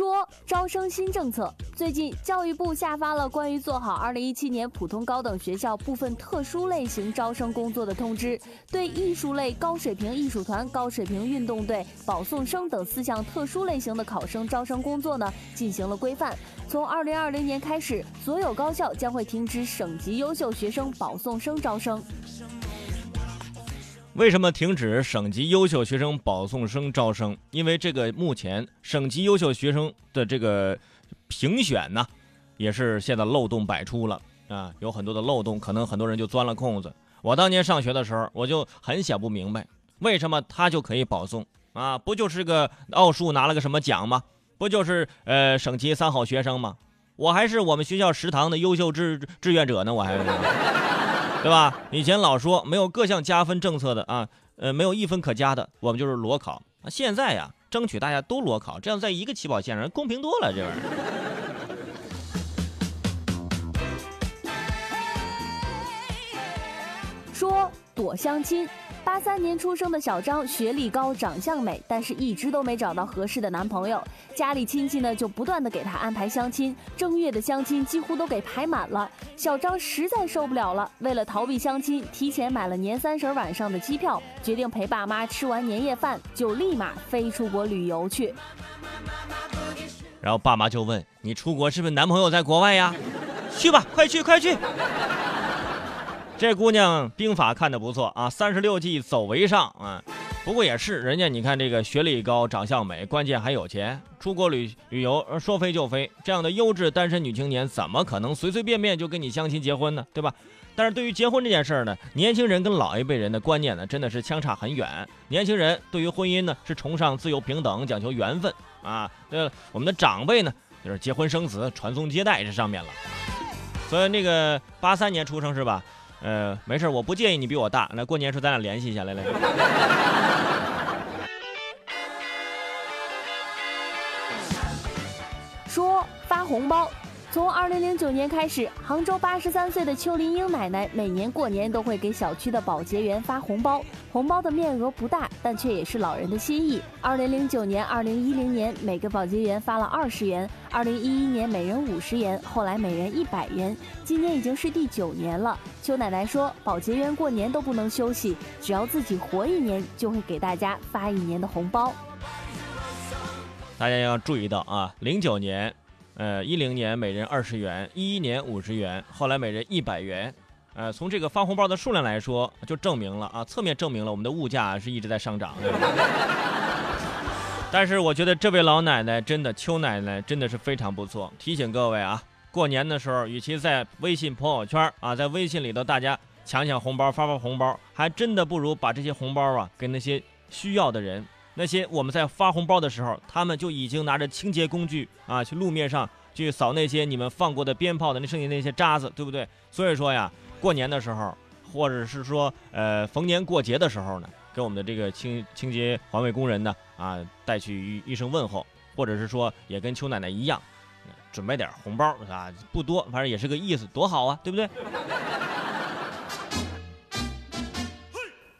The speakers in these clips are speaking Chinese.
说招生新政策，最近教育部下发了关于做好2017年普通高等学校部分特殊类型招生工作的通知，对艺术类、高水平艺术团、高水平运动队、保送生等四项特殊类型的考生招生工作呢进行了规范。从2020年开始，所有高校将会停止省级优秀学生保送生招生。为什么停止省级优秀学生保送生招生？因为这个目前省级优秀学生的这个评选呢，也是现在漏洞百出了啊，有很多的漏洞，可能很多人就钻了空子。我当年上学的时候，我就很想不明白，为什么他就可以保送啊？不就是个奥数拿了个什么奖吗？不就是呃省级三好学生吗？我还是我们学校食堂的优秀志志愿者呢，我还是。对吧？以前老说没有各项加分政策的啊，呃，没有一分可加的，我们就是裸考。现在呀，争取大家都裸考，这样在一个起跑线上公平多了，这玩意儿。说躲相亲。八三年出生的小张，学历高，长相美，但是一直都没找到合适的男朋友。家里亲戚呢，就不断的给他安排相亲，正月的相亲几乎都给排满了。小张实在受不了了，为了逃避相亲，提前买了年三十晚上的机票，决定陪爸妈吃完年夜饭，就立马飞出国旅游去。然后爸妈就问：“你出国是不是男朋友在国外呀？”去吧，快去，快去。这姑娘兵法看的不错啊，三十六计走为上啊。不过也是，人家你看这个学历高，长相美，关键还有钱，出国旅旅游说飞就飞。这样的优质单身女青年，怎么可能随随便便就跟你相亲结婚呢？对吧？但是对于结婚这件事儿呢，年轻人跟老一辈人的观念呢，真的是相差很远。年轻人对于婚姻呢，是崇尚自由平等，讲求缘分啊。对了，我们的长辈呢，就是结婚生子、传宗接代这上面了。所以那个八三年出生是吧？呃，没事，我不介意你比我大。那过年时候咱俩联系一下，来来。说发红包。从二零零九年开始，杭州八十三岁的邱林英奶奶每年过年都会给小区的保洁员发红包。红包的面额不大，但却也是老人的心意。二零零九年、二零一零年，每个保洁员发了二十元；二零一一年，每人五十元，后来每人一百元。今年已经是第九年了。邱奶奶说，保洁员过年都不能休息，只要自己活一年，就会给大家发一年的红包。大家要注意到啊，零九年。呃，一零年每人二十元，一一年五十元，后来每人一百元。呃，从这个发红包的数量来说，就证明了啊，侧面证明了我们的物价是一直在上涨。但是我觉得这位老奶奶真的，邱奶奶真的是非常不错。提醒各位啊，过年的时候，与其在微信朋友圈啊，在微信里头大家抢抢红包、发发红包，还真的不如把这些红包啊给那些需要的人。那些我们在发红包的时候，他们就已经拿着清洁工具啊，去路面上去扫那些你们放过的鞭炮的那剩下那些渣子，对不对？所以说呀，过年的时候，或者是说呃逢年过节的时候呢，给我们的这个清清洁环卫工人呢啊带去一声问候，或者是说也跟邱奶奶一样，准备点红包啊，不多，反正也是个意思，多好啊，对不对？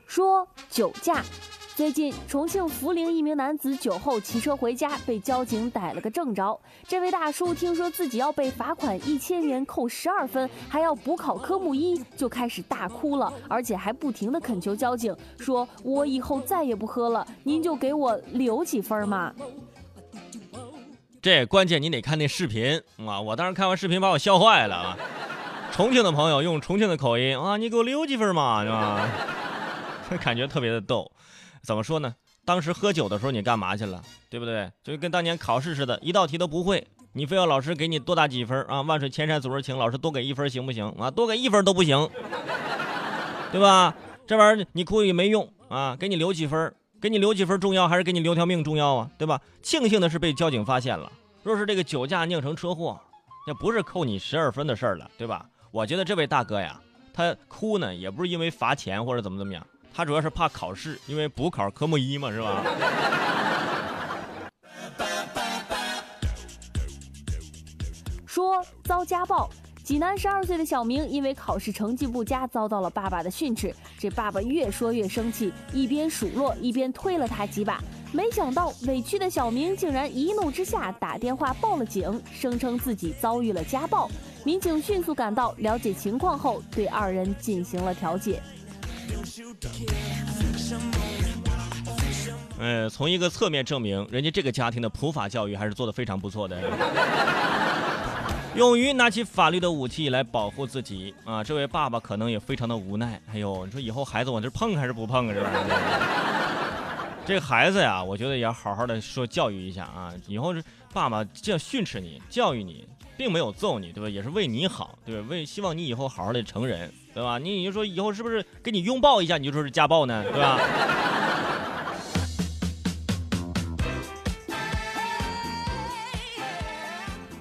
说酒驾。最近，重庆涪陵一名男子酒后骑车回家，被交警逮了个正着。这位大叔听说自己要被罚款一千元、扣十二分，还要补考科目一，就开始大哭了，而且还不停地恳求交警，说：“我以后再也不喝了，您就给我留几分嘛。”这关键你得看那视频啊！我当时看完视频，把我笑坏了啊！重庆的朋友用重庆的口音啊，你给我留几分嘛，是吧？感觉特别的逗。怎么说呢？当时喝酒的时候你干嘛去了，对不对？就跟当年考试似的，一道题都不会，你非要老师给你多打几分啊？万水千山总是情，老师多给一分行不行啊？多给一分都不行，对吧？这玩意儿你哭也没用啊！给你留几分，给你留几分重要，还是给你留条命重要啊？对吧？庆幸的是被交警发现了。若是这个酒驾酿成车祸，那不是扣你十二分的事儿了，对吧？我觉得这位大哥呀，他哭呢，也不是因为罚钱或者怎么怎么样。他主要是怕考试，因为补考科目一嘛，是吧？说遭家暴，济南十二岁的小明因为考试成绩不佳，遭到了爸爸的训斥。这爸爸越说越生气，一边数落，一边推了他几把。没想到委屈的小明竟然一怒之下打电话报了警，声称自己遭遇了家暴。民警迅速赶到，了解情况后，对二人进行了调解。呃，从一个侧面证明，人家这个家庭的普法教育还是做得非常不错的。勇于拿起法律的武器来保护自己啊！这位爸爸可能也非常的无奈。哎呦，你说以后孩子往这碰还是不碰啊？是吧？这孩子呀，我觉得也要好好的说教育一下啊！以后是爸爸要训斥你、教育你，并没有揍你，对吧？也是为你好，对吧？为希望你以后好好的成人，对吧？你就说以后是不是给你拥抱一下，你就说是家暴呢，对吧？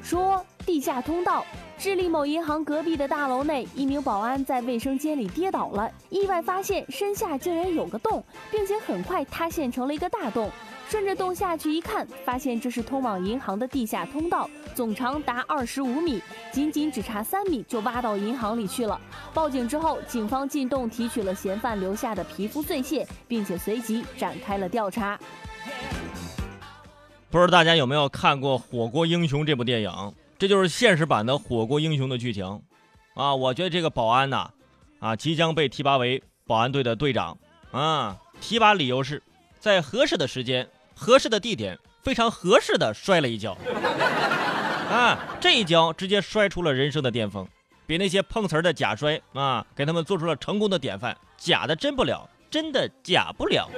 说地下通道。智利某银行隔壁的大楼内，一名保安在卫生间里跌倒了，意外发现身下竟然有个洞，并且很快塌陷成了一个大洞。顺着洞下去一看，发现这是通往银行的地下通道，总长达二十五米，仅仅只差三米就挖到银行里去了。报警之后，警方进洞提取了嫌犯留下的皮肤碎屑，并且随即展开了调查。不知道大家有没有看过《火锅英雄》这部电影？这就是现实版的《火锅英雄》的剧情，啊，我觉得这个保安呐，啊，即将被提拔为保安队的队长，啊，提拔理由是，在合适的时间、合适的地点、非常合适的摔了一跤，啊，这一跤直接摔出了人生的巅峰，比那些碰瓷儿的假摔啊，给他们做出了成功的典范，假的真不了，真的假不了。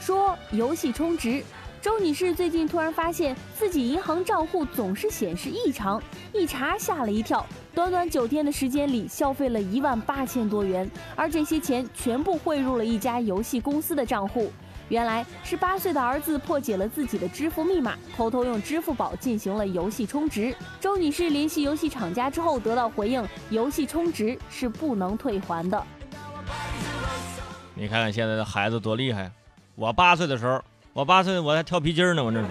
说游戏充值，周女士最近突然发现自己银行账户总是显示异常，一查吓了一跳。短短九天的时间里，消费了一万八千多元，而这些钱全部汇入了一家游戏公司的账户。原来是八岁的儿子破解了自己的支付密码，偷偷用支付宝进行了游戏充值。周女士联系游戏厂家之后得到回应，游戏充值是不能退还的。你看看现在的孩子多厉害！我八岁的时候，我八岁我还跳皮筋呢，我这是。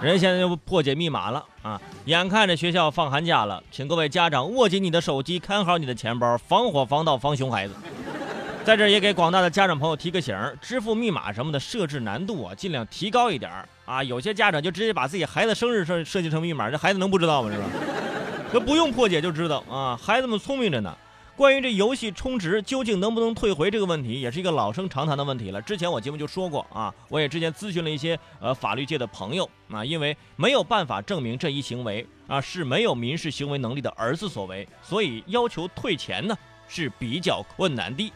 人现在就破解密码了啊！眼看着学校放寒假了，请各位家长握紧你的手机，看好你的钱包，防火防盗防熊孩子。在这也给广大的家长朋友提个醒支付密码什么的设置难度啊，尽量提高一点啊！有些家长就直接把自己孩子生日设设计成密码，这孩子能不知道吗？是吧？这不用破解就知道啊！孩子们聪明着呢。关于这游戏充值究竟能不能退回这个问题，也是一个老生常谈的问题了。之前我节目就说过啊，我也之前咨询了一些呃法律界的朋友啊，因为没有办法证明这一行为啊是没有民事行为能力的儿子所为，所以要求退钱呢是比较困难的。